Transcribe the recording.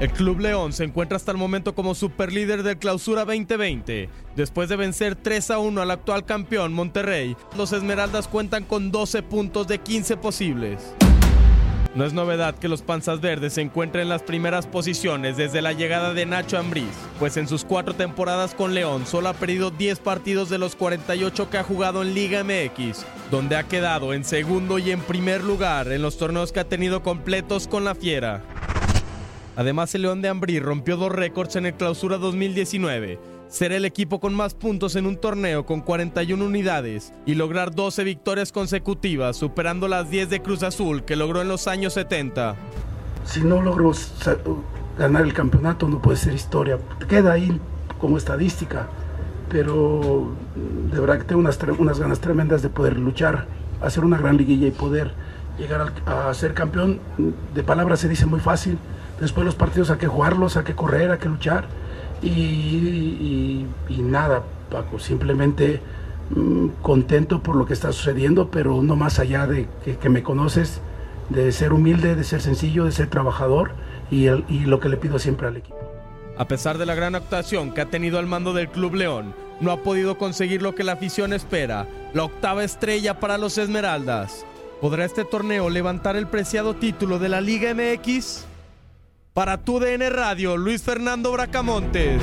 El Club León se encuentra hasta el momento como superlíder del Clausura 2020. Después de vencer 3 a 1 al actual campeón Monterrey, los Esmeraldas cuentan con 12 puntos de 15 posibles. No es novedad que los Panzas Verdes se encuentren en las primeras posiciones desde la llegada de Nacho Ambriz, pues en sus cuatro temporadas con León solo ha perdido 10 partidos de los 48 que ha jugado en Liga MX, donde ha quedado en segundo y en primer lugar en los torneos que ha tenido completos con la Fiera. Además, el León de Ambrí rompió dos récords en el Clausura 2019. Ser el equipo con más puntos en un torneo con 41 unidades y lograr 12 victorias consecutivas, superando las 10 de Cruz Azul que logró en los años 70. Si no logro ganar el campeonato, no puede ser historia. Queda ahí como estadística, pero mm, de verdad que tengo unas, ganas tremendas de poder luchar, hacer una gran liguilla y poder llegar al- a ser campeón. De palabras se dice muy fácil, después los partidos hay que jugarlos, hay que correr, hay que luchar. Y, nada, Paco, simplemente mm, contento por lo que está sucediendo, pero no más allá de que, me conoces, de ser humilde, de ser sencillo, de ser trabajador y lo que le pido siempre al equipo. A pesar de la gran actuación que ha tenido al mando del Club León, no ha podido conseguir lo que la afición espera, la octava estrella para los Esmeraldas. ¿Podrá este torneo levantar el preciado título de la Liga MX? Para tu DN Radio, Luis Fernando Bracamontes.